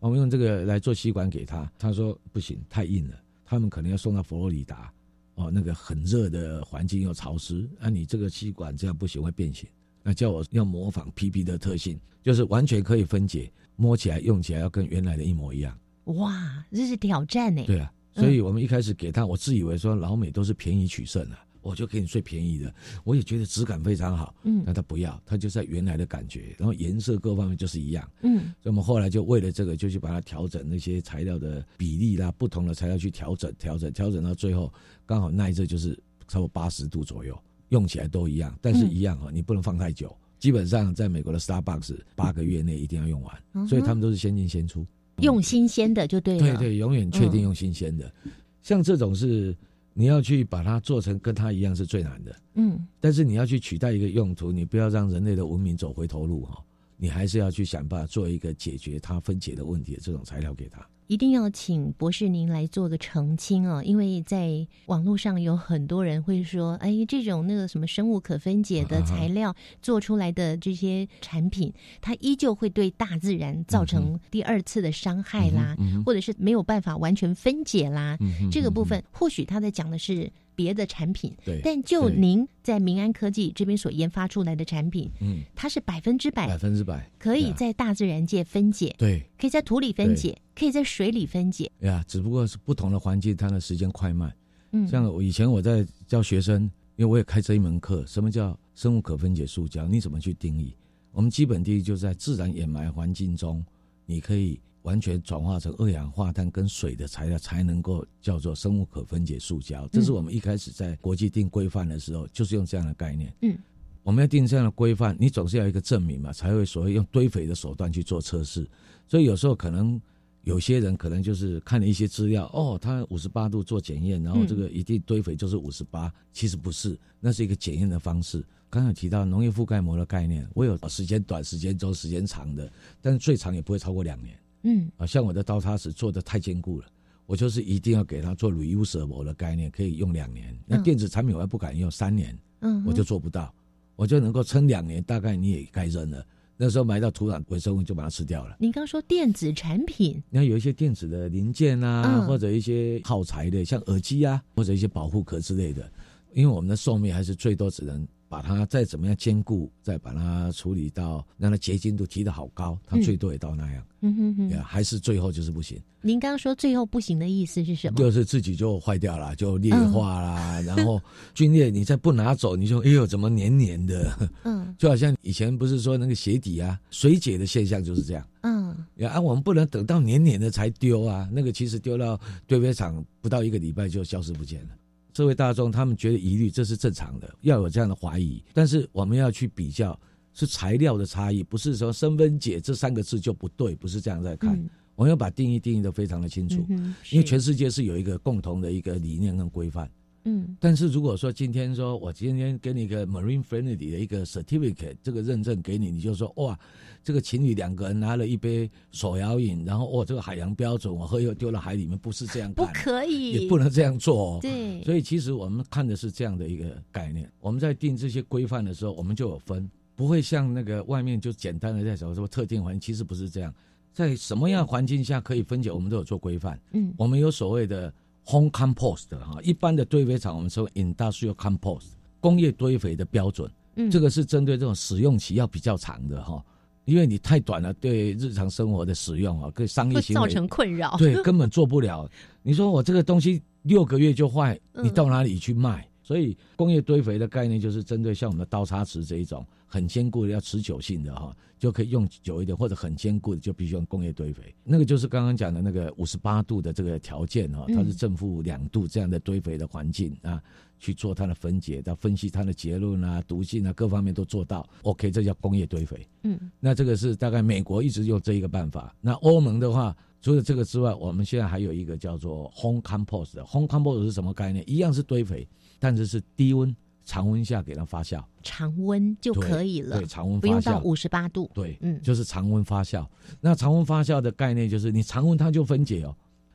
我们用这个来做吸管给他，他说不行，太硬了，他们可能要送到佛罗里达，哦，那个很热的环境又潮湿，啊，你这个吸管这样不行会变形，那叫我要模仿 PP 的特性，就是完全可以分解，摸起来用起来要跟原来的一模一样。哇，这是挑战呢。对啊，所以我们一开始给他，我自以为说老美都是便宜取胜啊。我就给你最便宜的，我也觉得质感非常好。嗯那他不要，他就在原来的感觉，然后颜色各方面就是一样。嗯所以我们后来就为了这个，就去把它调整那些材料的比例啦，不同的材料去调整、调整、调整到最后，刚好耐热就是差不多八十度左右，用起来都一样，但是一样哦，你不能放太久。基本上在美国的 Starbucks 八个月内一定要用完，嗯所以他们都是先进先出。用新鲜的就对了。对对，永远确定用新鲜的。像这种是你要去把它做成跟它一样是最难的，嗯但是你要去取代一个用途，你不要让人类的文明走回头路哈、你还是要去想办法做一个解决它分解的问题的这种材料给它。一定要请博士您来做个澄清哦，因为在网络上有很多人会说，哎，这种那个什么生物可分解的材料做出来的这些产品，它依旧会对大自然造成第二次的伤害啦，或者是没有办法完全分解啦。嗯这个部分或许他在讲的是别的产品，对但就您在民安科技这边所研发出来的产品，嗯，它是百分之百百分之百可以在大自然界分解，对。可以在土里分解，可以在水里分解。呀，只不过是不同的环境，它的时间快慢。嗯，像我以前我在教学生，因为我也开这一门课，什么叫生物可分解塑胶？你怎么去定义？我们基本定义就是在自然掩埋环境中，你可以完全转化成二氧化碳跟水的材料，才能够叫做生物可分解塑胶。这是我们一开始在国际定规范的时候，就是用这样的概念。嗯，我们要定这样的规范，你总是要一个证明嘛，才会所谓用堆肥的手段去做测试。所以有时候可能有些人可能就是看了一些资料，哦，他五十八度做检验，然后这个一定堆肥就是五十八，其实不是，那是一个检验的方式。刚刚有提到农业覆盖膜的概念，我有时间短、时间中、时间长的，但是最长也不会超过两年。嗯啊，像我的刀叉石做的太坚固了，我就是一定要给它做 reusable 的概念，可以用两年。那嗯电子产品我还不敢用三年，嗯，我就做不到，我就能够撑两年，大概你也该扔了。那时候埋到土壤微生物就把它吃掉了。您刚说电子产品，你看有一些电子的零件啊，嗯。或者一些耗材的，像耳机啊，或者一些保护壳之类的，因为我们的寿命还是最多只能把它再怎么样兼顾，再把它处理到让它结晶度提得好高，它嗯最多也到那样，嗯哼哼还是最后就是不行。您刚刚说最后不行的意思是什么？就是自己就坏掉了，就裂化啦，嗯 然后皲裂你再不拿走，你就哎呦怎么黏黏的，嗯 就好像以前不是说那个鞋底啊水解的现象就是这样。嗯啊，我们不能等到黏黏的才丢啊，那个其实丢到堆肥场不到一个礼拜就消失不见了。社会大众他们觉得疑虑，这是正常的，要有这样的怀疑。但是我们要去比较，是材料的差异，不是说生分解这三个字就不对，不是这样在看。嗯我们要把定义定义的非常的清楚，嗯因为全世界是有一个共同的一个理念跟规范。嗯但是如果说今天说我今天给你一个 marine friendly 的一个 certificate 这个认证给你，你就说哇，这个情侣两个人拿了一杯手摇饮，然后哦这个海洋标准我喝又丢到海里面，不是这样不，可以，也不能这样做哦。对，所以其实我们看的是这样的一个概念。我们在定这些规范的时候，我们就有分，不会像那个外面就简单的在说什么特定环境，其实不是这样。在什么样环境下可以分解，我们都有做规范。嗯我们有所谓的 home compost 哈，一般的堆肥厂我们称为 industrial compost 工业堆肥的标准，嗯这个是针对这种使用期要比较长的哈，因为你太短了，对日常生活的使用啊，对商业行为会造成困扰。对，根本做不了。你说我这个东西六个月就坏，嗯你到哪里去卖？所以工业堆肥的概念就是针对像我们的刀叉池这一种很坚固的、要持久性的哈，就可以用久一点，或者很坚固的就必须用工业堆肥。那个就是刚刚讲的那个五十八度的这个条件哈，它是正负两度这样的堆肥的环境啊，去做它的分解，到分析它的结论啊、毒性啊各方面都做到 OK，这叫工业堆肥。嗯那这个是大概美国一直用这一个办法。那欧盟的话，除了这个之外，我们现在还有一个叫做 home compost 的。home compost 是什么概念？一样是堆肥，但是是低温、常温下给它发酵，常温就可以了对，，常温不发酵。用到五十八度。对，嗯就是常温发酵。那常温发酵的概念就是你常温它就分解哦。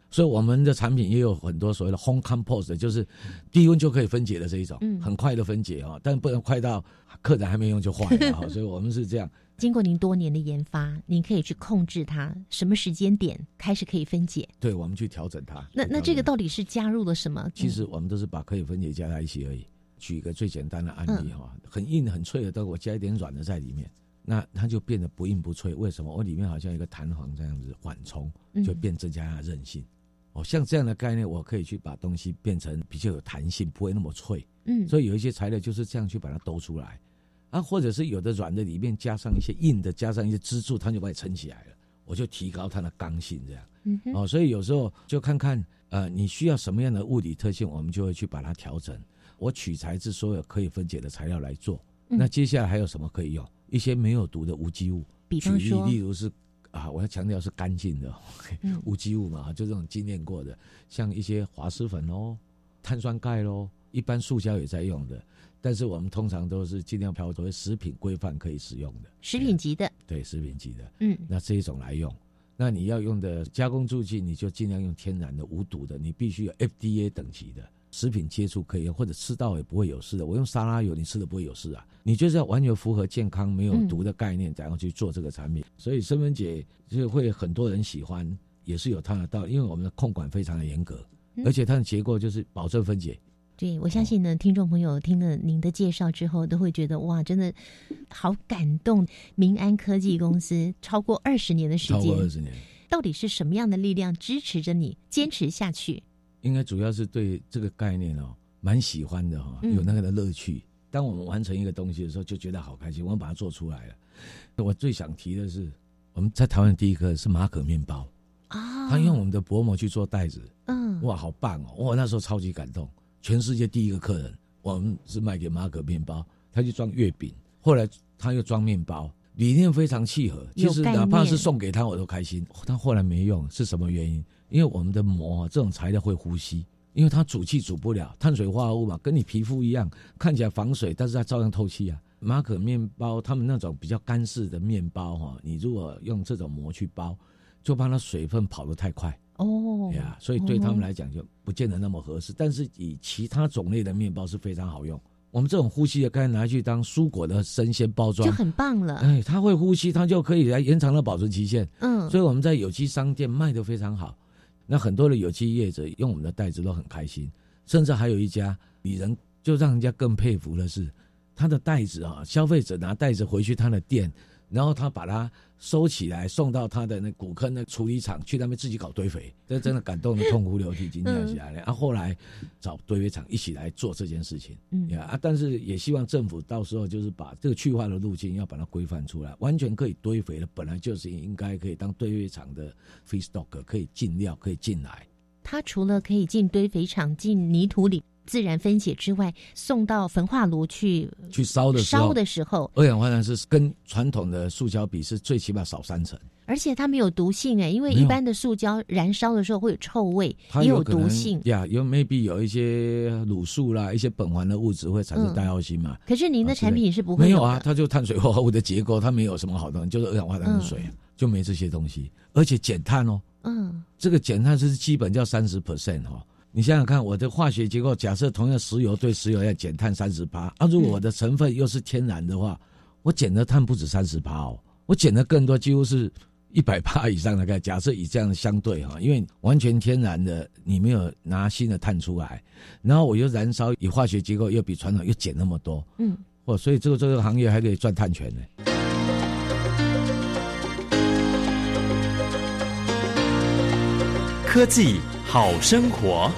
所以我们的产品也有很多所谓的 home compost，就是低温就可以分解的这一种，嗯很快的分解哦，但不能快到客人还没用就坏了哦。所以我们是这样。经过您多年的研发，您可以去控制它什么时间点开始可以分解。对，我们去调整它。那那这个到底是加入了什么？其实我们都是把可以分解加在一起而已。举一个最简单的案例哈、嗯很硬很脆的，但我加一点软的在里面，那它就变得不硬不脆。为什么？我里面好像一个弹簧这样子缓冲，嗯就变增加它的韧性。哦，像这样的概念，我可以去把东西变成比较有弹性，不会那么脆。嗯，所以有一些材料就是这样去把它兜出来，啊，或者是有的软的里面加上一些硬的，加上一些支柱，它就把你撑起来了，我就提高它的刚性，这样。嗯，哦，所以有时候就看看呃你需要什么样的物理特性，我们就会去把它调整。我取材自所有可以分解的材料来做。嗯那接下来还有什么可以用？一些没有毒的无机物，举例比方说例如是啊，我要强调是干净的、嗯无机物嘛，就这种精炼过的，像一些滑石粉哦、碳酸钙喽，一般塑胶也在用的，但是我们通常都是尽量挑作为食品规范可以使用的，食品级的，对食品级的，嗯那这一种来用。那你要用的加工助剂，你就尽量用天然的、无毒的，你必须有 FDA 等级的食品接触可以，或者吃到也不会有事的。我用沙拉油，你吃的不会有事啊。你就是要完全符合健康、没有毒的概念，然后去做这个产品。所以生分解就会很多人喜欢，也是有它的道理，因为我们的控管非常的严格，嗯而且它的结构就是保证分解。对，我相信呢，听众朋友听了您的介绍之后，都会觉得哇，真的好感动。民安科技公司超过二十年的时超过二，十年，到底是什么样的力量支持着你坚持下去？应该主要是对这个概念哦，蛮喜欢的哈、嗯。有那个的乐趣。当我们完成一个东西的时候，就觉得好开心，我们把它做出来了。我最想提的是，我们在台湾第一个是马可面包，啊，他用我们的薄膜去做袋子，嗯，哇，好棒哦！我那时候超级感动，全世界第一个客人，我们是卖给马可面包，他去装月饼，后来他又装面包，理念非常契合。其实有概念哪怕是送给他，我都开心。他后来没用，是什么原因？因为我们的膜啊，这种材料会呼吸，因为它煮气煮不了，碳水化合物嘛，跟你皮肤一样，看起来防水，但是它照样透气啊。马可面包他们那种比较干式的面包哈，你如果用这种膜去包，就怕它水分跑得太快。哦呀，所以对他们来讲就不见得那么合适。但是以其他种类的面包是非常好用。我们这种呼吸的，该拿去当蔬果的生鲜包装就，很棒了。哎，它会呼吸，它就可以来延长了保存期限。嗯，所以我们在有机商店卖的非常好。那很多的有机业者用我们的袋子都很开心，甚至还有一家比人就让人家更佩服的是，他的袋子啊，消费者拿袋子回去他的店，然后他把它收起来，送到他的那古坑的处理厂去那边自己搞堆肥，这真的感动的痛哭流涕，惊叫起来了。啊，后来找堆肥厂一起来做这件事情，嗯啊，但是也希望政府到时候就是把这个去化的路径要把它规范出来，完全可以堆肥的，本来就是应该可以当堆肥厂的 feedstock，可以进料，可以进来。它除了可以进堆肥厂、进泥土里自然分解之外，送到焚化炉去去烧的时候，烧的时候，二氧化碳是跟传统的塑胶比是最起码少三成，而且它没有毒性哎，因为一般的塑胶燃烧的时候会有臭味，也它有毒性。呀，有 maybe 有一些卤素啦，一些苯环的物质会产生嗯戴奥辛嘛。可是您的产品是不会没有啊，它就碳水化合物的结构，它没有什么好东西，就是二氧化碳跟水啊，就没这些东西，而且减碳哦。嗯，这个减碳是基本叫三十 percent 哈。你想想看，我的化学结构，假设同样石油对石油要减碳三十八，啊，如果我的成分又是天然的话，我减的碳不止三十八哦，我减的更多，几乎是一百八以上的概。假设以这样相对哈，因为完全天然的，你没有拿新的碳出来，然后我又燃烧，以化学结构又比传统又减那么多，嗯，哦，所以这个这个行业还可以赚碳权呢。科技好生活。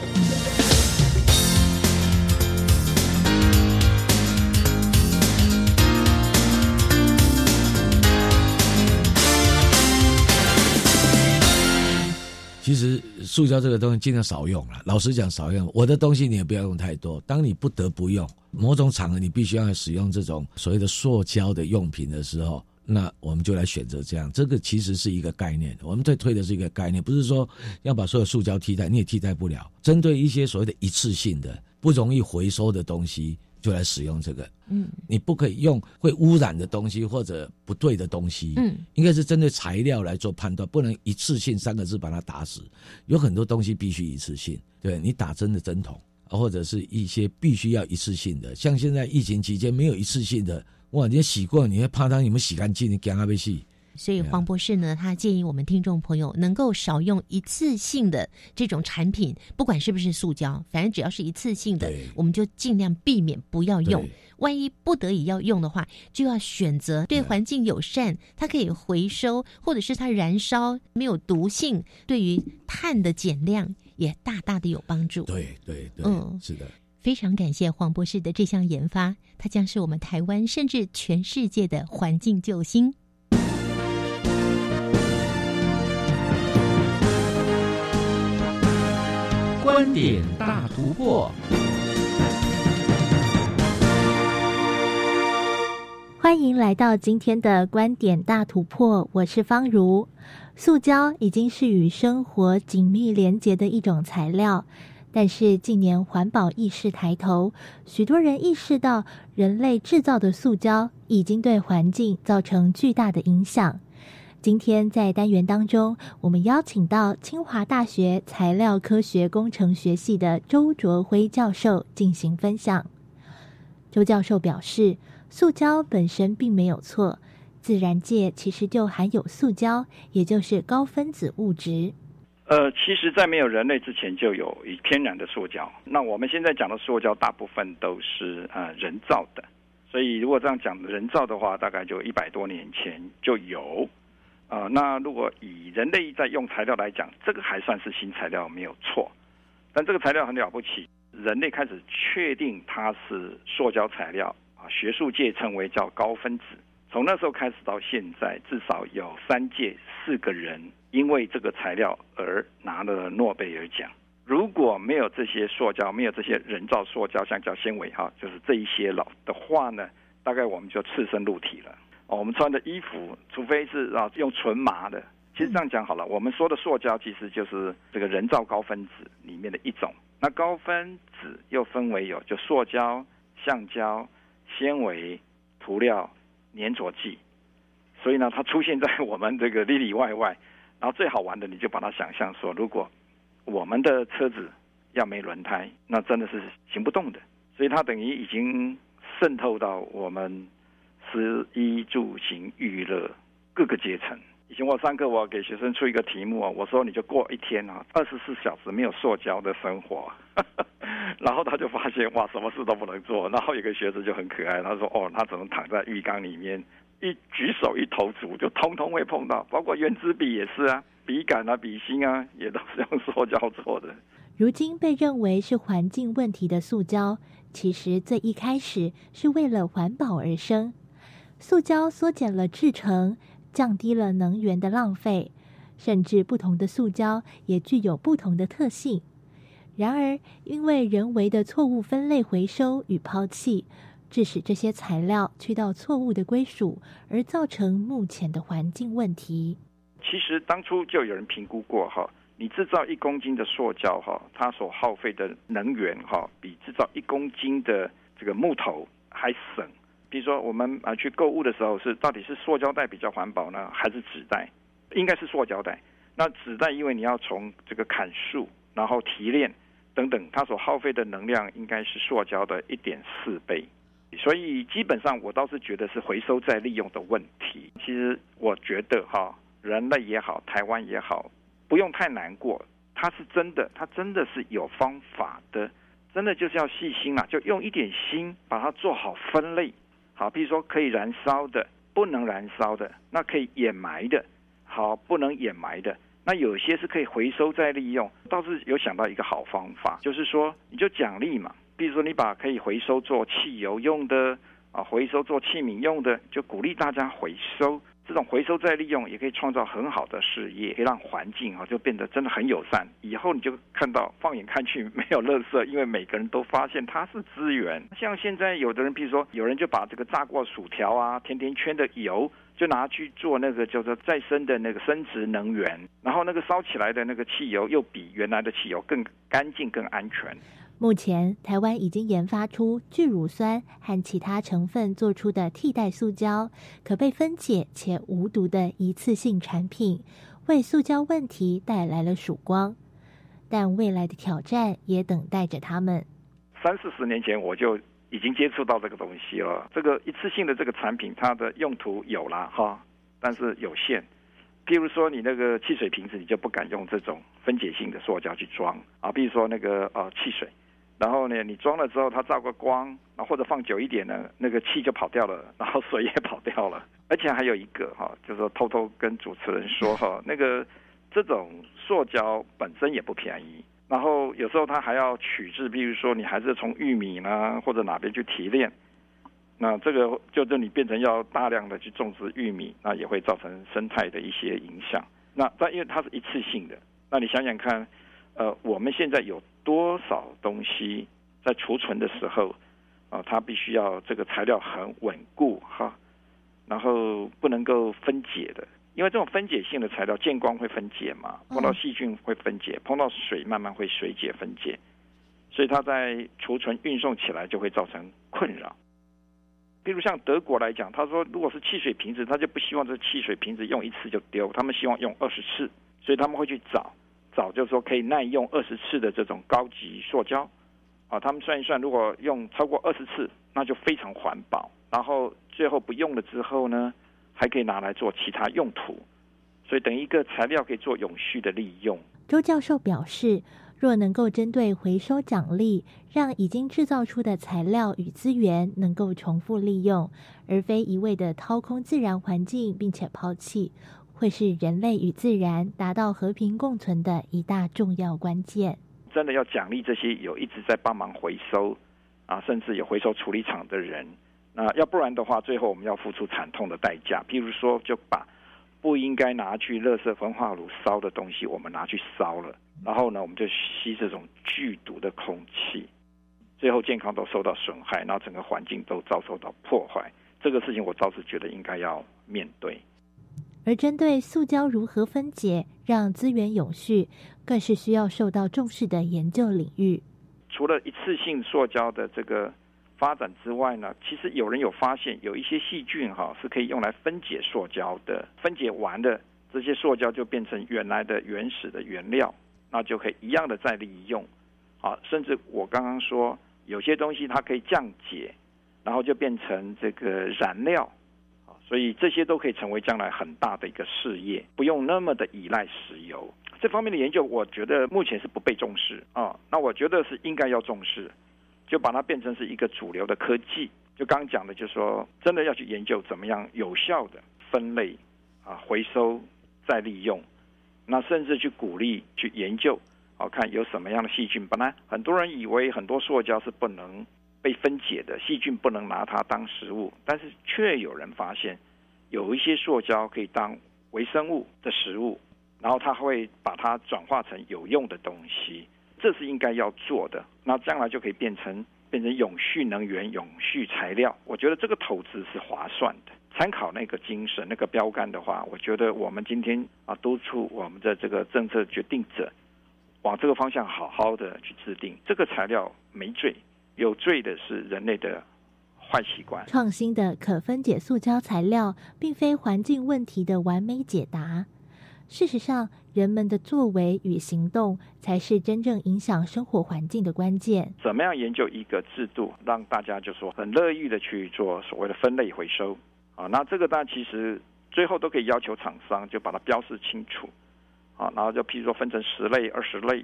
其实塑胶这个东西尽量少用了。老实讲，少用。我的东西你也不要用太多。当你不得不用某种场合，你必须要使用这种所谓的塑胶的用品的时候，那我们就来选择这样。这个其实是一个概念，我们在推的是一个概念，不是说要把所有塑胶替代，你也替代不了。针对一些所谓的一次性的、不容易回收的东西，就来使用这个。嗯，你不可以用会污染的东西或者不对的东西。嗯，应该是针对材料来做判断，不能一次性三个字把它打死。有很多东西必须一次性，对你打针的针筒，啊或者是一些必须要一次性的，像现在疫情期间没有一次性的，哇，你洗过，你会怕它有没有洗干净，你赶快被洗。所以黄博士呢，他建议我们听众朋友能够少用一次性的这种产品，不管是不是塑胶，反正只要是一次性的，我们就尽量避免不要用。万一不得已要用的话，就要选择对环境友善，它可以回收，或者是它燃烧没有毒性，对于碳的减量也大大的有帮助。对对对，嗯是的。非常感谢黄博士的这项研发，它将是我们台湾甚至全世界的环境救星。观点大突破，欢迎来到今天的观点大突破，我是方如。塑胶已经是与生活紧密连结的一种材料。但是近年环保意识抬头，许多人意识到人类制造的塑胶已经对环境造成巨大的影响。今天在单元当中，我们邀请到清华大学材料科学工程学系的周卓辉教授进行分享。周教授表示，塑胶本身并没有错，自然界其实就含有塑胶，也就是高分子物质。呃，其实，在没有人类之前，就有以天然的塑胶。那我们现在讲的塑胶，大部分都是呃人造的。所以，如果这样讲人造的话，大概就一百多年前就有。呃，那如果以人类在用材料来讲，这个还算是新材料，没有错。但这个材料很了不起，人类开始确定它是塑胶材料啊，学术界称为叫高分子。从那时候开始到现在，至少有三届四个人。因为这个材料而拿了诺贝尔奖。如果没有这些塑胶，没有这些人造塑胶，橡胶纤维哈，就是这一些了的话呢，大概我们就赤身露体了。哦，我们穿的衣服，除非是啊用纯麻的。其实这样讲好了，我们说的塑胶其实就是这个人造高分子里面的一种。那高分子又分为有就塑胶、橡胶、纤维、涂料、粘着剂。所以呢，它出现在我们这个里里外外。然后最好玩的，你就把它想象说，如果我们的车子要没轮胎，那真的是行不动的。所以它等于已经渗透到我们食衣住行娱乐各个阶层。以前我上课，我给学生出一个题目啊，我说你就过一天啊，二十四小时没有塑胶的生活。然后他就发现哇，什么事都不能做。然后有个学生就很可爱，他说哦，他只能躺在浴缸里面。一举手一投足就通通会碰到，包括圆珠笔也是啊，笔杆啊、笔芯啊，也都是用塑胶做的。如今被认为是环境问题的塑胶，其实最一开始是为了环保而生。塑胶缩减了制成，降低了能源的浪费，甚至不同的塑胶也具有不同的特性。然而，因为人为的错误分类、回收与抛弃。致使这些材料去到错误的归属，而造成目前的环境问题。其实当初就有人评估过哈，你制造一公斤的塑胶哈，它所耗费的能源哈，比制造一公斤的这个木头还省。比如说我们啊去购物的时候，是到底是塑胶袋比较环保呢，还是纸袋？应该是塑胶袋。那纸袋因为你要从这个砍树，然后提炼等等，它所耗费的能量应该是塑胶的一点四倍。所以基本上，我倒是觉得是回收再利用的问题。其实我觉得哈，人类也好，台湾也好，不用太难过。它是真的，它真的是有方法的，真的就是要细心啦，就用一点心把它做好分类。好，比如说可以燃烧的，不能燃烧的，那可以掩埋的，好，不能掩埋的，那有些是可以回收再利用。倒是有想到一个好方法，就是说你就奖励嘛。比如说，你把可以回收做汽油用的啊，回收做器皿用的，就鼓励大家回收。这种回收再利用，也可以创造很好的事业，可以让环境啊就变得真的很友善。以后你就看到，放眼看去没有垃圾，因为每个人都发现它是资源。像现在有的人，比如说有人就把这个炸过薯条啊、甜甜圈的油，就拿去做那个叫做再生的那个生殖能源，然后那个烧起来的那个汽油又比原来的汽油更干净、更安全。目前，台湾已经研发出聚乳酸和其他成分做出的替代塑胶，可被分解且无毒的一次性产品，为塑胶问题带来了曙光。但未来的挑战也等待着他们。三四十年前，我就已经接触到这个东西了。这个一次性的这个产品，它的用途有了哈，但是有限。譬如说，你那个汽水瓶子，你就不敢用这种分解性的塑胶去装啊。比如说那个呃汽水。然后呢，你装了之后，它照个光，啊，或者放久一点呢，那个气就跑掉了，然后水也跑掉了。而且还有一个哈，就是偷偷跟主持人说哈，那个这种塑胶本身也不便宜，然后有时候它还要取制，比如说你还是从玉米呢或者哪边去提炼，那这个就这你变成要大量的去种植玉米，那也会造成生态的一些影响。那但因为它是一次性的，那你想想看，呃，我们现在有多少东西在储存的时候啊，它必须要这个材料很稳固哈，然后不能够分解的，因为这种分解性的材料见光会分解嘛，碰到细菌会分解，碰到水慢慢会水解分解，所以它在储存运送起来就会造成困扰。比如像德国来讲，他说如果是汽水瓶子，他就不希望这汽水瓶子用一次就丢，他们希望用二十次，所以他们会去找找，就说可以耐用二十次的这种高级塑胶。啊，他们算一算，如果用超过二十次，那就非常环保。然后最后不用了之后呢，还可以拿来做其他用途，所以等一个材料可以做永续的利用。周教授表示。若能够针对回收奖励，让已经制造出的材料与资源能够重复利用，而非一味的掏空自然环境并且抛弃，会是人类与自然达到和平共存的一大重要关键。真的要奖励这些有一直在帮忙回收啊，甚至有回收处理厂的人，那要不然的话，最后我们要付出惨痛的代价。譬如说，就把不应该拿去垃圾焚化炉烧的东西，我们拿去烧了。然后呢，我们就吸这种剧毒的空气，最后健康都受到损害，然后整个环境都遭受到破坏。这个事情我倒是觉得应该要面对。而针对塑胶如何分解，让资源永续，更是需要受到重视的研究领域。除了一次性塑胶的这个发展之外呢，其实有人有发现，有一些细菌哈是可以用来分解塑胶的，分解完的这些塑胶就变成原来的原始的原料。那就可以一样的再利用，啊，甚至我刚刚说有些东西它可以降解，然后就变成这个燃料，所以这些都可以成为将来很大的一个事业，不用那么的依赖石油。这方面的研究，我觉得目前是不被重视啊。那我觉得是应该要重视，就把它变成是一个主流的科技。就刚刚讲的，就是说真的要去研究怎么样有效的分类啊，回收再利用。那甚至去鼓励去研究，好看有什么样的细菌。本来很多人以为很多塑胶是不能被分解的，细菌不能拿它当食物，但是却有人发现有一些塑胶可以当微生物的食物，然后它会把它转化成有用的东西，这是应该要做的。那将来就可以变成变成永续能源、永续材料。我觉得这个投资是划算的。参考那个精神、那个标杆的话，我觉得我们今天啊，督促我们的这个政策决定者往这个方向好好的去制定。这个材料没罪，有罪的是人类的坏习惯。创新的可分解塑胶材料，并非环境问题的完美解答。事实上，人们的作为与行动才是真正影响生活环境的关键。怎么样研究一个制度，让大家就说很乐意的去做所谓的分类回收？啊，那这个当然其实最后都可以要求厂商就把它标示清楚，啊，然后就譬如说分成十类、二十类，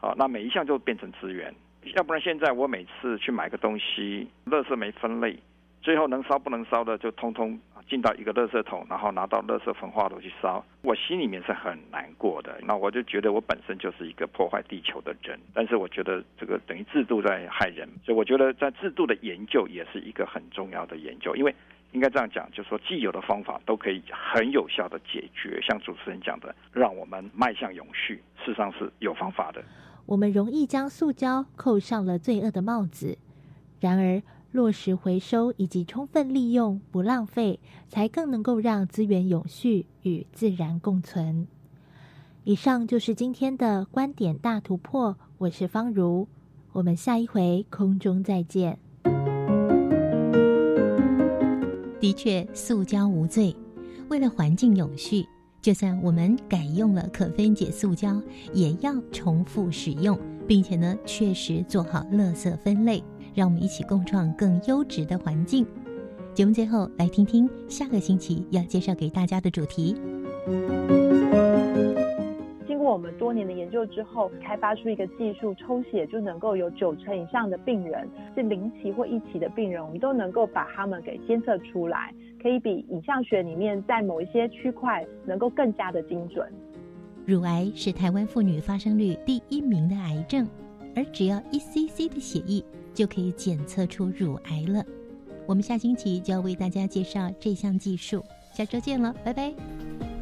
啊，那每一项就变成资源，要不然现在我每次去买个东西，垃圾没分类，最后能烧不能烧的就通通进到一个垃圾桶，然后拿到垃圾焚化炉去烧，我心里面是很难过的。那我就觉得我本身就是一个破坏地球的人，但是我觉得这个等于制度在害人，所以我觉得在制度的研究也是一个很重要的研究，因为。应该这样讲，就是说既有的方法都可以很有效的解决。像主持人讲的，让我们迈向永续，事实上是有方法的。我们容易将塑胶扣上了罪恶的帽子，然而落实回收以及充分利用，不浪费，才更能够让资源永续与自然共存。以上就是今天的观点大突破，我是方如，我们下一回空中再见。的确，塑胶无罪。为了环境永续，就算我们改用了可分解塑胶，也要重复使用，并且呢，确实做好垃圾分类。让我们一起共创更优质的环境。节目最后，来听听下个星期要介绍给大家的主题。经过我们多年的研究之后，开发出一个技术，抽血就能够有九成以上的病人是零期或一期的病人，我们都能够把他们给监测出来，可以比影像学里面在某一些区块能够更加的精准。乳癌是台湾妇女发生率第一名的癌症，而只要一 cc 的血液就可以检测出乳癌了。我们下星期就要为大家介绍这项技术，下周见了，拜拜。